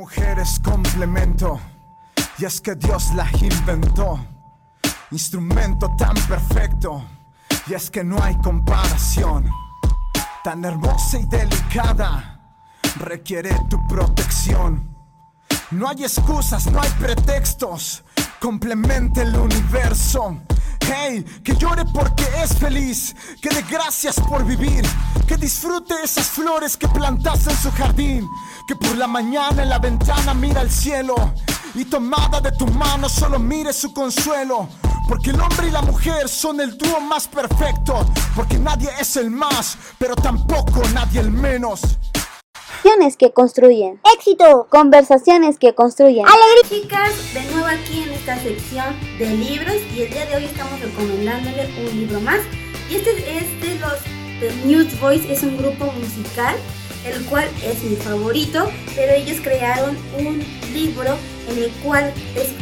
mujer es complemento, y es que Dios la inventó. Instrumento tan perfecto, y es que no hay comparación. Tan hermosa y delicada, requiere tu protección. No hay excusas, no hay pretextos, complemente el universo. Hey, que llore porque es feliz, que dé gracias por vivir, que disfrute esas flores que plantaste en su jardín, que por la mañana en la ventana mira al cielo y tomada de tu mano solo mire su consuelo. Porque el hombre y la mujer son el dúo más perfecto, porque nadie es el más, pero tampoco nadie el menos. Conversaciones que construyen. Éxito. Conversaciones que construyen. Alegría. Chicas, de nuevo aquí sección de libros y el día de hoy estamos recomendándole un libro más. Y este es de los The Newsboys, es un grupo musical, el cual es mi favorito, pero ellos crearon un libro en el cual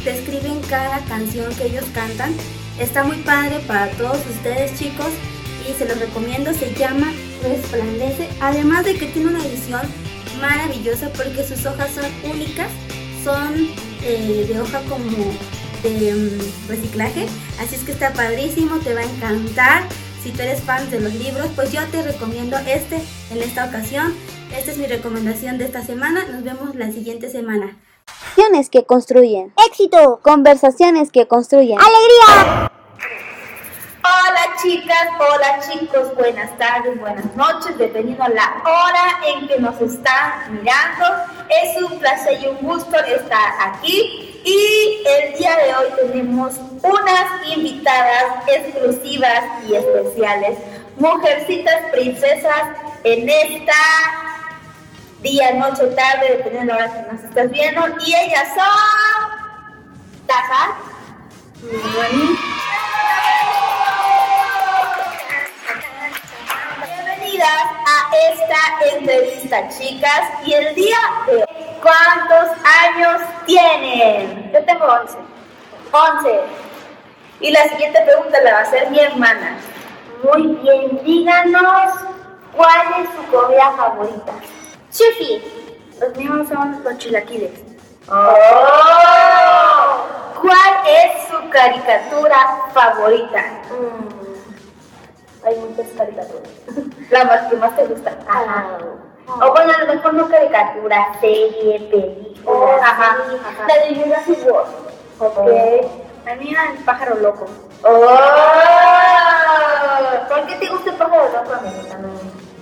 describen cada canción que ellos cantan. Está muy padre para todos ustedes chicos y se los recomiendo, se llama Resplandece, además de que tiene una edición maravillosa porque sus hojas son únicas, son eh, de hoja como de mm, reciclaje, así es que está padrísimo, te va a encantar. Si tú eres fan de los libros, pues yo te recomiendo este en esta ocasión. Esta es mi recomendación de esta semana. Nos vemos la siguiente semana. Conversaciones que construyen. Éxito. Conversaciones que construyen. Alegría. Hola chicas, hola chicos, buenas tardes, buenas noches, dependiendo la hora en que nos están mirando. Es un placer y un gusto estar aquí y el día de hoy tenemos unas invitadas exclusivas y especiales, mujercitas princesas en esta día, noche, tarde, dependiendo de la hora que nos estás viendo. Y ellas son... Taza. A esta entrevista, chicas. Y el día de hoy, ¿cuántos años tienen? Yo tengo 11. 11. Y la siguiente pregunta la va a hacer mi hermana. Muy bien, díganos cuál es su comida favorita. Chufi. Los míos son los chilaquiles. Oh. ¿Cuál es su caricatura favorita? Mm. Hay muchas caricaturas. La más que más te gusta. Ajá. O bueno, a lo mejor no caricatura, serie, película. Ajá. La de Jurassic World. Ok. A mí el pájaro loco. Oh. ¿Por qué te gusta el pájaro loco, amiga?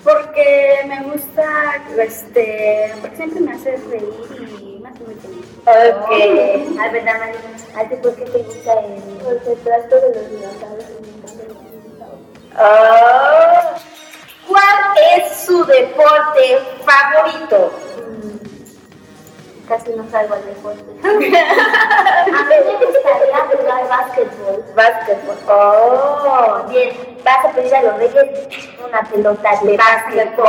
Porque me gusta, este, porque siempre me hace reír y me hace muy feliz. Ok. A ver, más, ¿por qué te gusta el...? Porque trato de los dinosaurios Oh. ¿Cuál es su deporte favorito? Casi no salgo al deporte. A mí me gustaría jugar básquetbol. Básquetbol. Oh, bien. Vas a pedir a los reyes una pelota de básquetbol.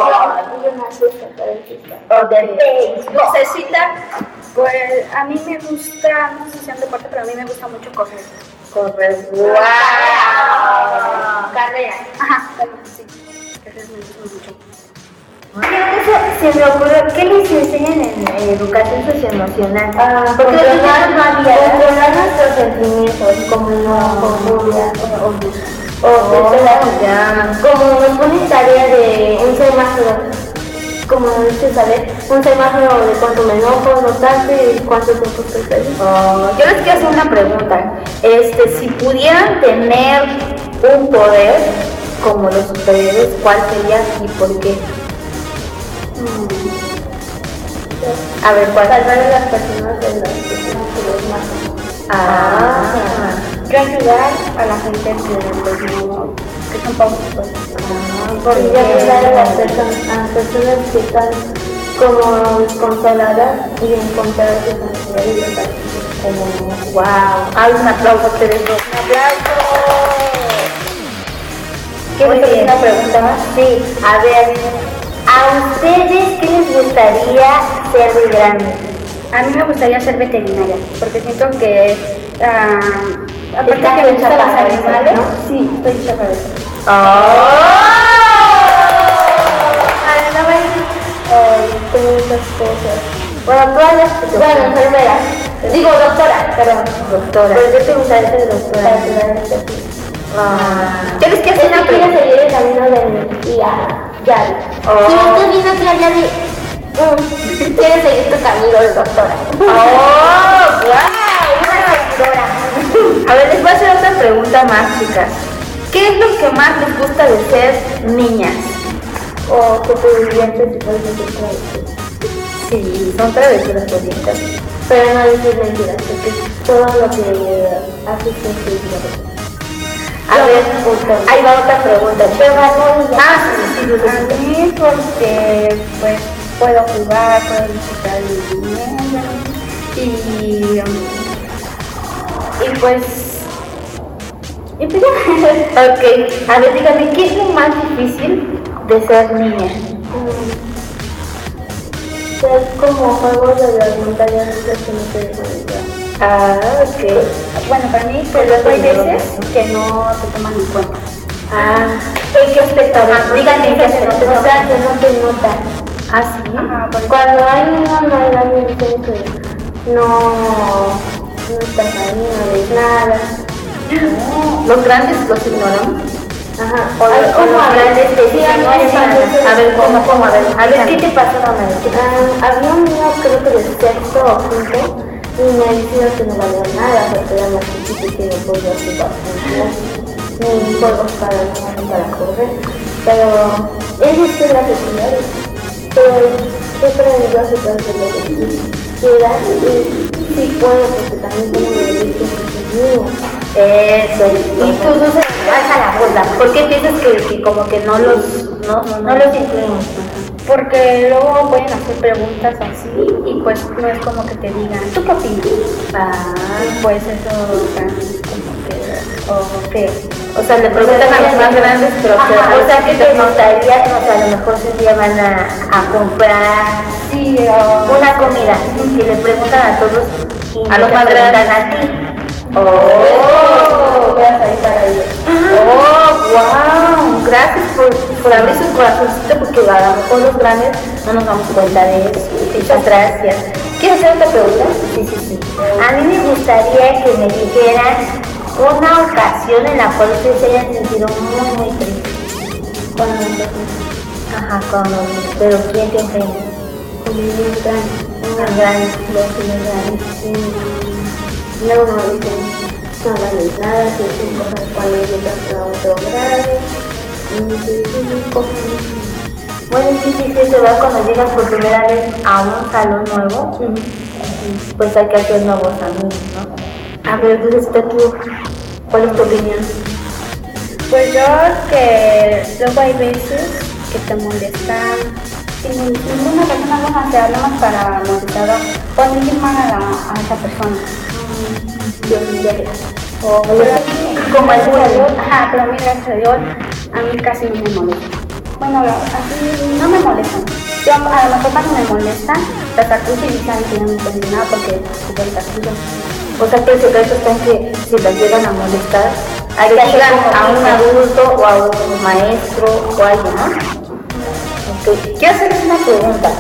Y una cesta para el cista. O de béisbol. Necesita, pues a mí me gusta, no sé si es un deporte, pero a mí me gusta mucho correr. Correr. ¡Wow! Carrera. Ajá, sí. Correr me gusta mucho. Eso se me ocurrió, ¿qué les enseñan en, educación socioemocional? Ah, Porque controlar- no había. controlar nuestros sentimientos, como homofobia o Oh, ya. Como nos ponen tarea de un semáforo, como dice saber, un semáforo de cuánto me enojo, no tanto y cuánto tiempo estoy feliz. Oh, yo les quiero hacer una pregunta. Este, si pudieran tener un poder como los superhéroes, ¿cuál sería y por qué? A ver, ¿cuál? Salvar a las personas de las personas que los matan. Ah, Yo ayudar a la gente que, no, que son pobres. Pues. ¿por Y qué? ayudar a las personas, a las personas que están como desconsoladas y encontrar su felicidad y libertad. Como, wow. Hay un aplauso a ustedes dos. Un aplauso. ¿Quieres hacer una pregunta más? Sí, a ver, ¿a ustedes qué les gustaría ser de grandes? A mí me gustaría ser veterinaria, porque siento que, ah, aparte ¿Estás que me gustan los animales, no? sí, estoy hecha para eso. ¡Oh! A ver, no, eh, tengo muchas cosas. Bueno, todas las Bueno, enfermera. Digo, doctora, perdón. Doctora. Pero yo te gustaría ser doctora. Ah, ¿Tienes que hacer una quiero seguir el camino de mi tía Yari. Oh. Si me estás viendo tía Yari, mm, quieres seguir tu camino de doctora. ¡Oh! ¡Wow! A ver, les voy a hacer otra pregunta más, chicas. ¿Qué es lo que más les gusta de ser niñas? O que y puedes hacer travesuras. Sí, son travesuras bonitas. Pero no decir mentiras, porque todo lo que haces es. A ver, ahí va otra pregunta. chicas. Ah, sí, sí, A mí porque pues puedo jugar, puedo disfrutar de niña y, y pues Y pues ya. Ok, a ver, dígame, ¿qué es lo más difícil de ser niña? Ser como juegos de las montañas rusas que no te. Ah, ok. bueno para mí pues hay veces que no te toman en cuenta. Ah, ¿en qué aspecto? A ver, Díganme, ¿en qué aspecto? O sea, que no te notan. Ah, sí. Ajá, Cuando hay una dicen que no, no estás ahí, no ves nada. Los grandes los ignoramos. Ajá. O, Hay o como los a ver, ¿cómo, cómo? A ver, a ver, ¿qué te pasó, mamá? Ah, había un niño, creo que de sexto o quinto, y me decía que no valía nada porque era más chiquito y que no podía jugar ni juegos para, para correr. Pero él es la secundaria, pero siempre me iba a hacer lo que quisiera y sí puedo porque también tengo derechos mío. Eso. Y tú no se vas a la bola. ¿Por qué piensas que, que como que no los, no, no, los incluimos? porque luego pueden hacer preguntas así y pues no es como que te digan, ¿tú qué opinas? Ah, pues eso tan como que, o sea, le preguntan a los más grandes, pero Ajá, o sea, que te gustaría, o sea, a lo mejor si un día van a, a comprar una comida y le preguntan a todos A los más grandes. a ti. Oh, para ellos. oh, wow, gracias por, por abrir su corazoncito porque a lo mejor los grandes no nos damos cuenta de eso. Muchas gracias. ¿Quieres hacer otra pregunta? Sí, sí, sí. A mí me gustaría que me dijeran una ocasión en la cual ustedes se hayan sentido muy, muy me tocan. Ajá, cuando, pero ¿quién te? Niño grande. Los dan. Luego me dicen, no vales nada, si hacen cosas cuando a otro grado. Y sí, cosas. Sí, sí, se va cuando llegas por primera vez a un salón nuevo, pues hay que hacer nuevos amigos, ¿no? A ver, entonces tú, ¿cuál es tu opinión? Pues yo que luego hay veces que te molestan, ninguna razón alguna te habla más para molestar o poner mal a, la, a esa persona. Yo O Como a Dios, ajá, pero a mí gracias a Dios, a mí casi no me molesta. Bueno, así no me molestan. Yo a lo mejor cuando me molestan, las acuso y dicen que no me entendí nada porque el castigo. O sea, que el secreto está en que si las llegan a molestar, hay que a un adulto o a un maestro o a alguien, ¿no? Ok, quiero hacerles una pregunta.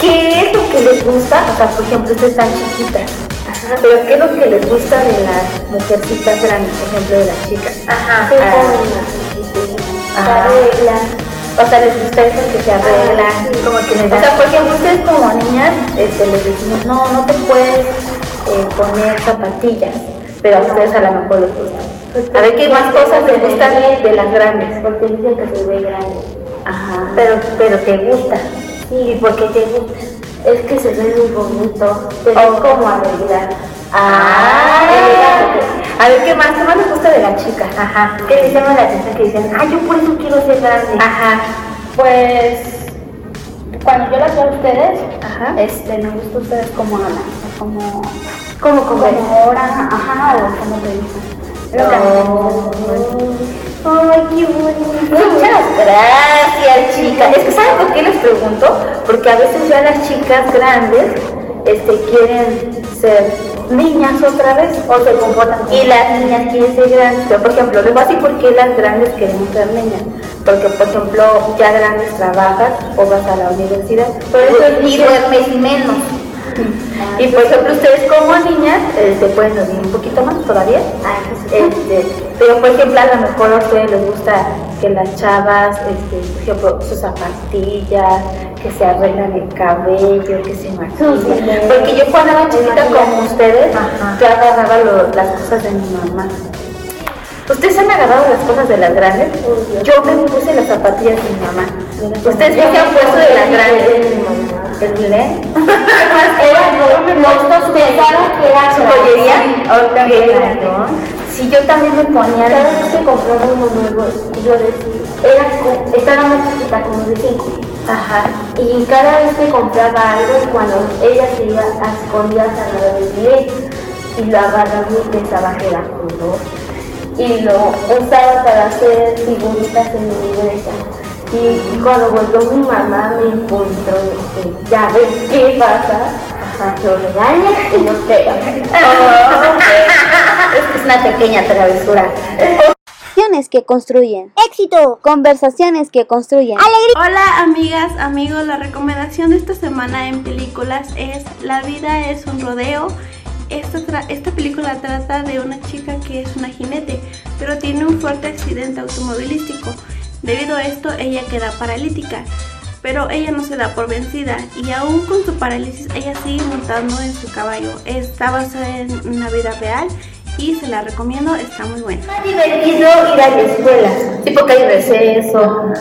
¿Qué es lo que les gusta? O sea, por ejemplo, ustedes están chiquitas. Pero ¿qué es lo que les gusta de las mujercitas grandes, por ejemplo, de las chicas? Ajá. Se ah, arreglan. O sea, les gusta eso que se arreglan, como que les da. O sea, por ejemplo, ustedes como niñas, este, les decimos, no, no te puedes eh, poner zapatillas, pero a ustedes a lo mejor les gusta. A ver qué más cosas les gustan de las grandes. Porque dicen que se ve grande. Ajá. Pero, pero te gusta. ¿Y por qué te gusta? Es que se ve muy bonito. Se ve Oh. como arreglar. Ah, elegante. A ver, ¿qué más? ¿Qué más les gusta de las chicas? Ajá. ¿Qué les llama la atención? Que dicen, ah, yo por eso quiero ser grande. Ajá. Pues cuando yo las veo a ustedes, Ajá. este, me gusta ustedes como hablan, como, ¿Cómo como comer? oran, ajá, o como te dicen. Ay, qué bonito. Muchas gracias, chicas. Es que ¿saben por qué les pregunto? Porque a veces ya las chicas grandes este, quieren ser niñas otra vez o se comportan y las niñas quieren ser grandes. Pero, por ejemplo, les voy a decir por qué las grandes queremos ser niñas. Porque, por ejemplo, ya grandes trabajas o vas a la universidad Por eso y duermes menos. Y por ejemplo, ustedes como niñas eh, se pueden dormir un poquito más todavía. Ah. Este, pero por ejemplo, a lo mejor a ustedes les gusta que las chavas, este, por ejemplo, sus zapatillas, que se arreglan el cabello, que se maquillan. Porque yo cuando era chiquita como ustedes, Ajá. yo agarraba lo- las cosas de mi mamá. ¿Ustedes han agarrado las cosas de las grandes? Yo me puse las zapatillas de mi mamá. ¿Ustedes qué se han puesto de las grandes? ¿El bilé? Nosotros pensaron que era ¿Su joyería? Ok, Sí, yo también me ponía. Cada vez que compraba uno nuevo, yo decía, era, estaba más chiquita, como de 5. Ajá. Y cada vez que compraba algo, cuando ella se iba a escondidas a la de bebé, y lo agarraba y pensaba que era color. Y lo usaba para hacer figuritas en mi libreta. Y cuando volvió mi mamá me encontró, ya ves qué pasa. Ajá, lo regaña y lo pega. Oh. Es una pequeña travesura. Conversaciones que construyen. Éxito. Conversaciones que construyen. Hola amigas, amigos, la recomendación de esta semana en películas es La vida es un rodeo. Esta, tra- esta película trata de una chica que es una jinete, pero tiene un fuerte accidente automovilístico. Debido a esto, ella queda paralítica, pero ella no se da por vencida y aún con su parálisis, ella sigue montando en su caballo. Está basada en una vida real y se la recomiendo, está muy buena. Es divertido ir a la escuela. Sí, porque hay receso.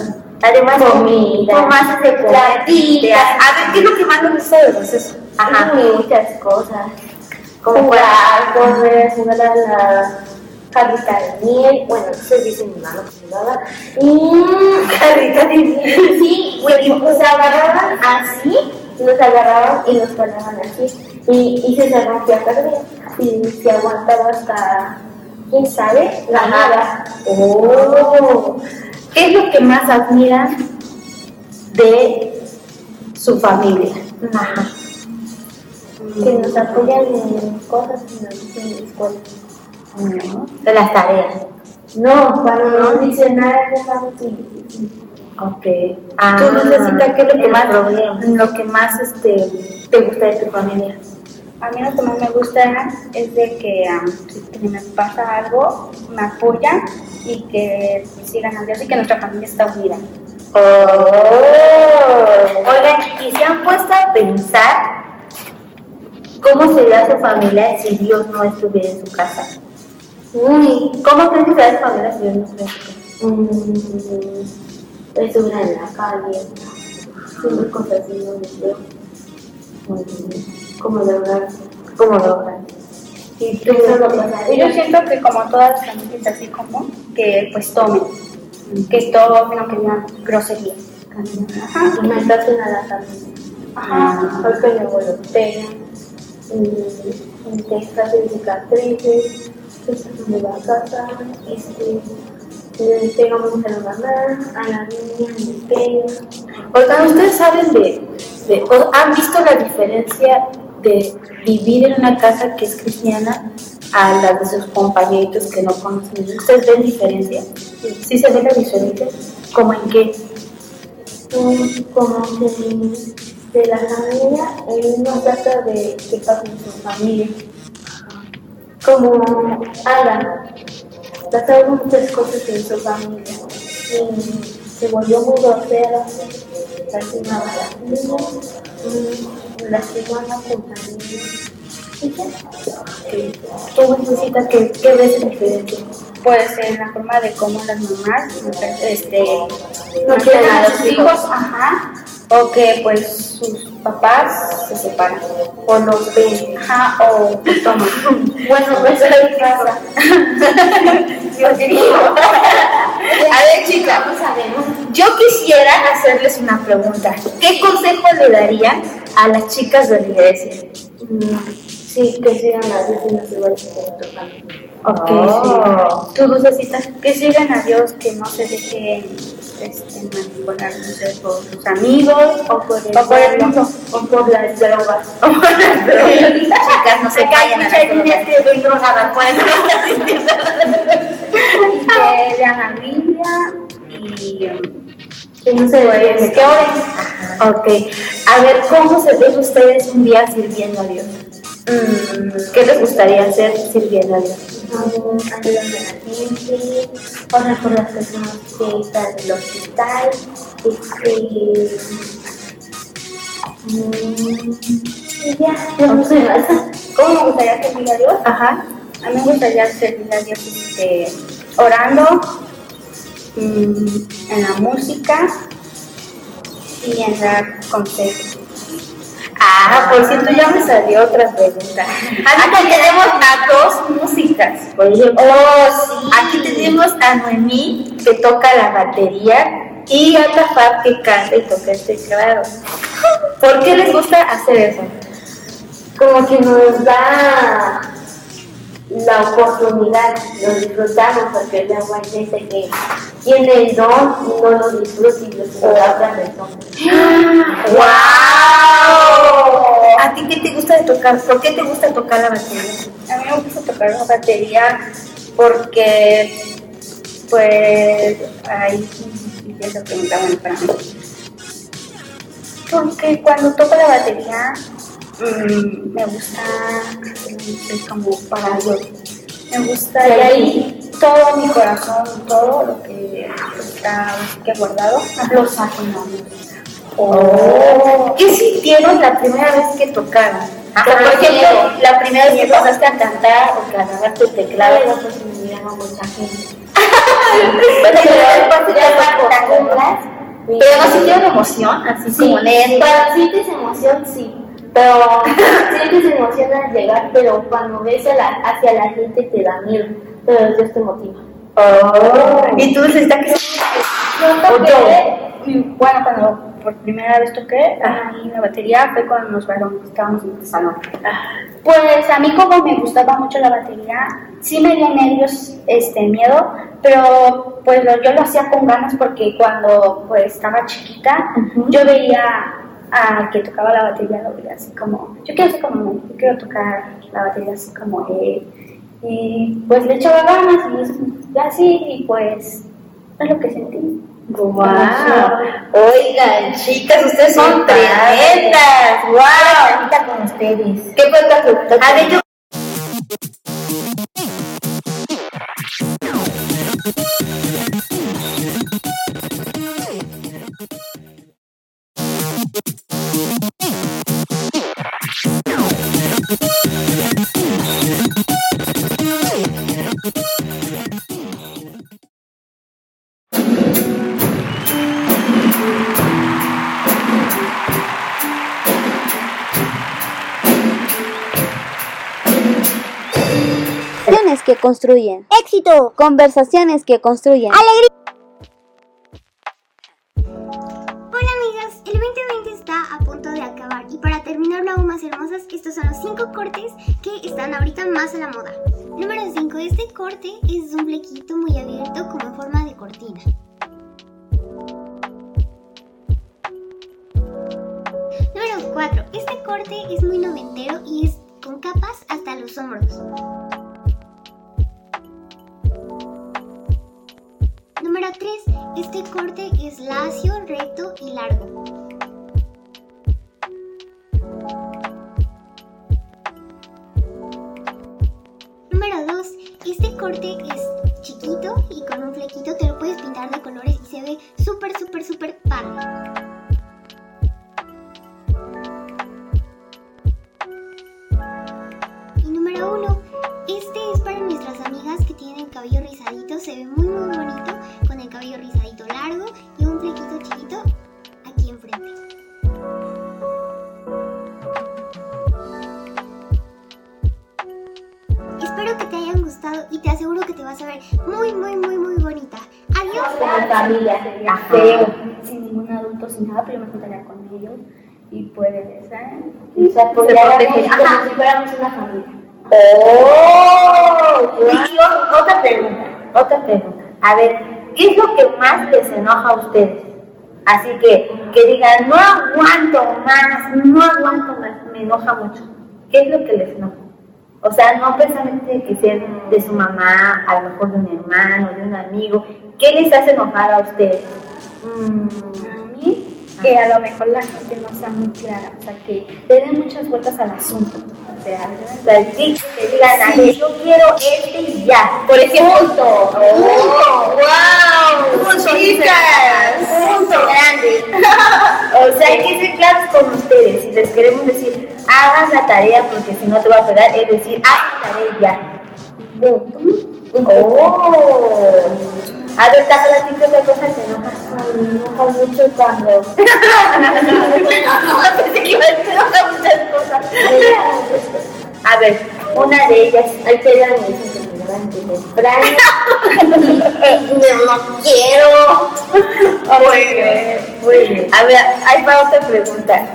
Además, Comida. Tomas de platitas. A ver, ¿qué es lo que más les gusta del receso? Ajá. muchas cosas. Como jugar, correr, jugar a la carrita de miel. Bueno, eso dice mi mamá que se. Y Carrita de miel. sí, güey, nos agarraban así, nos agarraban y nos ponían así. Y, y se rompía perder. Y si aguantaba hasta, quién sabe, ganaba. Oh. ¿Qué es lo que más admiran de su familia? Ajá. Que nos apoyan en cosas que nos dicen en la De las tareas. No, cuando nos dicen nada, dejamos y. Ok. ¿Tú, Lucecita, qué es lo que más, problema. lo que más este, te gusta de tu familia? A mí lo que más me gusta es de que am, si me pasa algo, me apoyan y que sigan a Dios y que nuestra familia está unida. Oh. Oigan, ¿y se han puesto a pensar cómo sería su familia si Dios no estuviera en su casa? Uy, ¿Cómo creen que Dios no estuviera en su casa? mm, es una en la calle. Siempre cosas así, no de verdad. ¿Cómo lo hagan? Y tú pasar. Yo siento que como todas las familias así como que pues tomen, que tomen aunque digan groserías. Y me tratan a la familia. Ajá. Porque mi abuelo pega. Y en Texas de cicatrices. Entonces me va a casa. Este. Pegamos a la mamá, a la niña, pega. Oigan, ¿ustedes saben de, de- han visto la diferencia de vivir en una casa que es cristiana a la de sus compañeritos que no conocen? ¿Ustedes ven diferencia? ¿Sí se ve la diferencia? ¿Cómo en qué? Como que de la familia, él no trata de que pase su familia. Como Ada, trataba muchas cosas en su familia. Y se volvió muy grosera, lastimaba a las niñas, mm, lastimaba a su familia. Y ya. ¿Tú necesitas que qué ves en diferencia? Pues en la forma de cómo las mamás este, No quieren a los hijos, ajá, o que pues sus papás se separan, O los ven. ajá, o pues toman. Bueno, pues ahí pasa. A ver, chicas, yo quisiera hacerles una pregunta. ¿Qué consejo le darían a las chicas de la iglesia? Mm, Sí, que sigan las vecinas iguales que. Ok, Oh. sí. ¿Tú, Lucecita? Que sigan a Dios, que no se dejen este, manipular por sus amigos O por el, o por el mundo, mundo. o por las drogas. Chicas, no se callen a las drogas. que ven drogadas, y que lean la Biblia y um, Que no se pues que oren. Ok. A ver, ¿cómo se ven ustedes un día sirviendo a Dios? Mm, ¿Qué les gustaría hacer sirviendo a Dios? Ayudando a la gente, orar por las personas que están en el hospital, este, mm, ya. ¿Cómo me gustaría servir a Dios? Ajá. A mí me gustaría servir a Dios este, orando, mm, en la música y en dar consejos. Ah, por cierto, ya me salió otra pregunta. Aquí tenemos a dos músicas. Por ejemplo, aquí tenemos a Noemí que toca la batería y a Tafab que canta y toca el teclado. ¿Por qué les gusta hacer eso? como que nos da la oportunidad, lo disfrutamos porque hay gente que tiene el don y no lo disfruta y lo disfruta otra persona. ¡Wow! ¿A ti qué te gusta de tocar? ¿Por qué te gusta tocar la batería? A mí me gusta tocar la batería porque, pues, ahí esa pregunta bueno para mí. Porque cuando toco la batería, mm, me gusta, es como para Dios. Me gusta y ahí todo mi corazón, todo lo que está que guardado, lo saco en la música. Oh. ¿Qué sintieron la primera vez que tocaron? Sea, por ejemplo, la primera vez que pasaste a cantar o que agarraste el teclado. Claro, pues me llama mucha gente. Pero no sintieron emoción, así Sí, como lento. cuando sientes emoción, sí. Pero sientes emoción al llegar, pero cuando ves a la, hacia la gente te da miedo. Pero Dios te motiva. Oh. Y tú dices, ¿está que Yo toqué, mm, bueno, cuando por primera vez toqué ahí la batería fue con los varones, estábamos en el salón. Pues a mí como me gustaba mucho la batería, sí me dio nervios, este, miedo, pero pues lo- yo lo hacía con ganas porque cuando pues estaba chiquita, yo veía a que tocaba la batería, lo veía así como, yo quiero ser como él, yo quiero tocar la batería así como él. Y pues le echaba ganas y así, y pues es lo que sentí. Wow. Oigan, chicas, ustedes son tremendas. Wow. Ahorita con ustedes. ¿Qué pregunta? Construyen. Éxito. Conversaciones que construyen. Alegría. Hola amigas, el 2020 está a punto de acabar y para terminarlo aún más hermosas, estos son los 5 cortes que están ahorita más a la moda. Número 5, este corte es un flequito muy abierto como en forma de cortina. Número 4, este corte es muy noventero y es con capas hasta los hombros. Este corte es lacio, recto y largo. Número 2. Este corte es chiquito y con un flequito te lo puedes pintar de colores y se ve súper, súper, súper padre. Gustado y te aseguro que te vas a ver muy, muy, muy, muy bonita. Adiós. Como familia. feo, sin ningún adulto, sin nada, pero yo me juntaría con ellos y pues, ¿saben? Y se como si fuéramos una familia. ¡Oh! Y o- otra pregunta, otra pregunta. A ver, ¿qué es lo que más les enoja a ustedes? Así que, que digan, no aguanto más, no aguanto más, me enoja mucho. ¿Qué es lo que les enoja? O sea, no precisamente que sea de su mamá, a lo mejor de un hermano, de un amigo. ¿Qué les hace enojar a ustedes? Mm, a mí, que a lo mejor la gente no sea muy clara, o sea, que le den muchas vueltas al asunto. O sea, Las chicas que digan, a ver, yo quiero este y ya. Por ejemplo, oh, wow, chicas, punto grande. o sea, hay que ser claros con ustedes. Si les queremos decir, hagan la tarea porque si no te va a pegar, es decir, haz la tarea ya. Oh. A ver, Carla, ¿a ti qué otra cosa te enoja? Me enoja mucho cuando Pensé que iba a decir muchas cosas. A ver, una de ellas. hay que ir me me temprano. No quiero. Muy bien, muy bien. A ver, ahí va otra pregunta.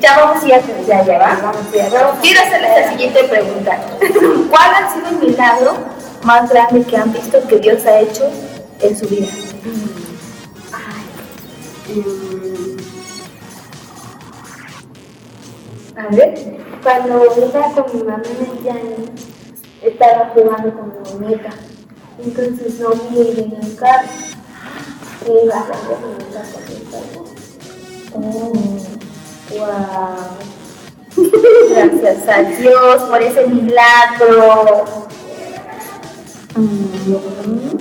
Ya vamos a ir a ya, ya va. Vamos a ir. Vamos. Quiero hacerles la siguiente pregunta. ¿Cuál ha sido el milagro más grande que han visto que Dios ha hecho en su vida? A ver, cuando iba con mi mamá en el llano, estaba jugando con mi muñeca. Entonces no vi el carro. Y iba a de mi casa con Wow. Gracias a Dios por ese milagro. Mm,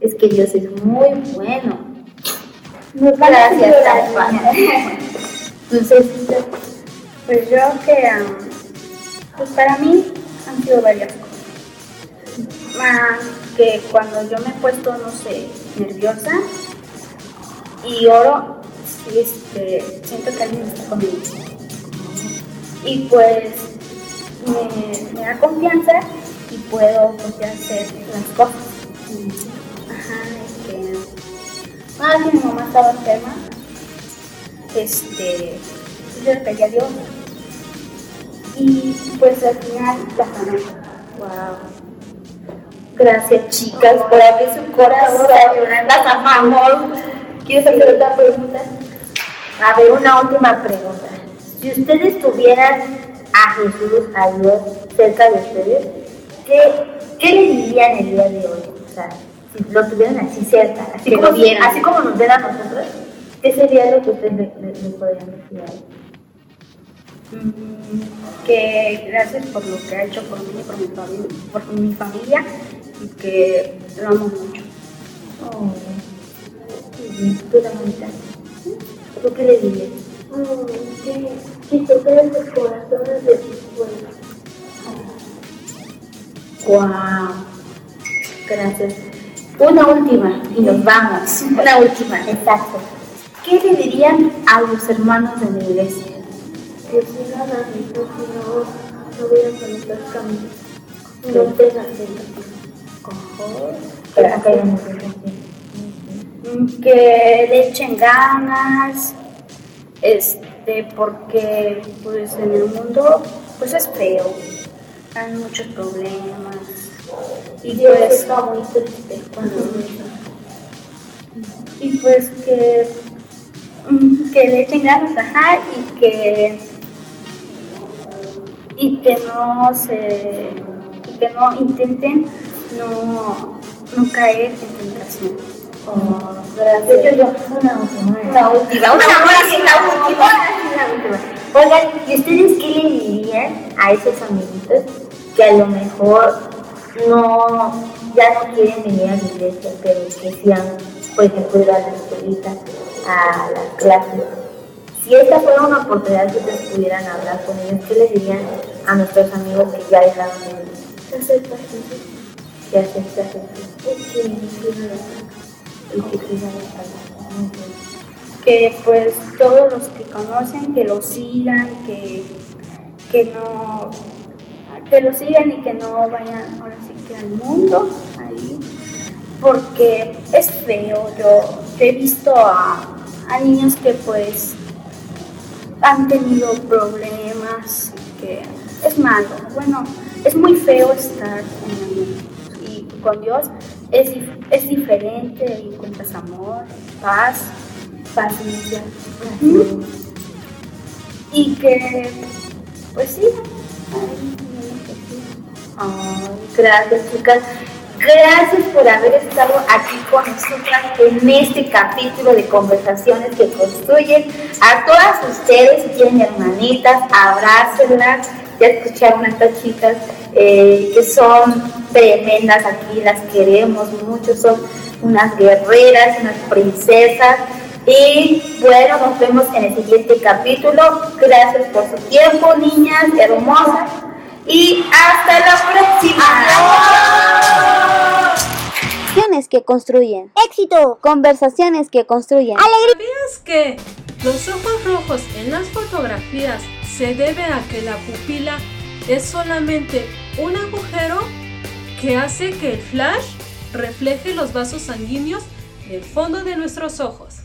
Es que Dios es muy bueno. Gracias, Alfa. Entonces, Pues yo que, am, pues para mí han sido varias cosas. Más que cuando yo me he puesto, no sé, nerviosa y oro, este, siento que alguien está conmigo. Y pues me, da confianza y puedo pues, hacer las cosas. Ajá, es que ah, mi mamá estaba enferma, este, yo le pedí a Dios y pues al final la sané. wow. Gracias, chicas, por abrir su corazón. Las amamos. ¿Quieres hacer otra pregunta? A ver, una última pregunta. Si ustedes tuvieran a Jesús, a Dios, cerca de ustedes, ¿qué, qué le dirían el día de hoy? O sea, si lo tuvieran así cerca, así, como, así como nos ven a nosotros, ¿qué sería lo que ustedes le, le- le podrían decir a él? Mm, que gracias por lo que ha hecho por mí, por mi, fami- por mi familia y que lo amo mucho. Oh, tú la bonita. ¿Tú qué le dirías? Mm, que, que los corazones de sus pueblos. Wow. Gracias. Una última y nos vamos. Una última, exacto. ¿Qué le dirían a los hermanos de la iglesia? Que no, caminos. No tengan le echen ganas, este, porque pues en el mundo pues es feo, hay muchos problemas. Y Dios pues está muy triste. cuando y pues que, mm, que le echen ganas, ajá, y que y que no se y que no intenten no, no caer en tentación. Oh. Yo, yo, una última. Una última. Una sí, la última. la última. Oigan, ¿y ustedes qué le dirían a esos amiguitos que a lo mejor no, ya no quieren venir a la iglesia, pero que sí han, por ejemplo, a la escuelita, a las clases? Si esta fuera una oportunidad que ustedes pudieran hablar con ellos, ¿qué les dirían a nuestros amigos que ya dejaron de ir? acepta a Jesús Que aceptan a Jesús y que sigan la palabra. y que la que pues todos los que conocen que lo sigan, que, que no que lo sigan y que no vayan ahora sí que al mundo ahí. Porque es feo. Yo, yo he visto a, a niños que pues han tenido problemas que es malo. Bueno es muy feo estar mundo y con Dios es, es diferente encuentras amor paz paciencia. Y que pues sí. Ay, gracias, chicas. Gracias por haber estado aquí con nosotras en este capítulo de conversaciones que construyen. A todas ustedes, si tienen hermanitas, abrácenlas. Ya escucharon a estas chicas eh, que son tremendas aquí, las queremos mucho, son unas guerreras, unas princesas. Y bueno, nos vemos en el siguiente capítulo. Gracias por su tiempo, niñas hermosas. Y hasta la próxima. Conversaciones que construyen. Éxito. Conversaciones que construyen. ¿Sabías que los ojos rojos en las fotografías se debe a que la pupila es solamente un agujero que hace que el flash refleje los vasos sanguíneos del fondo de nuestros ojos?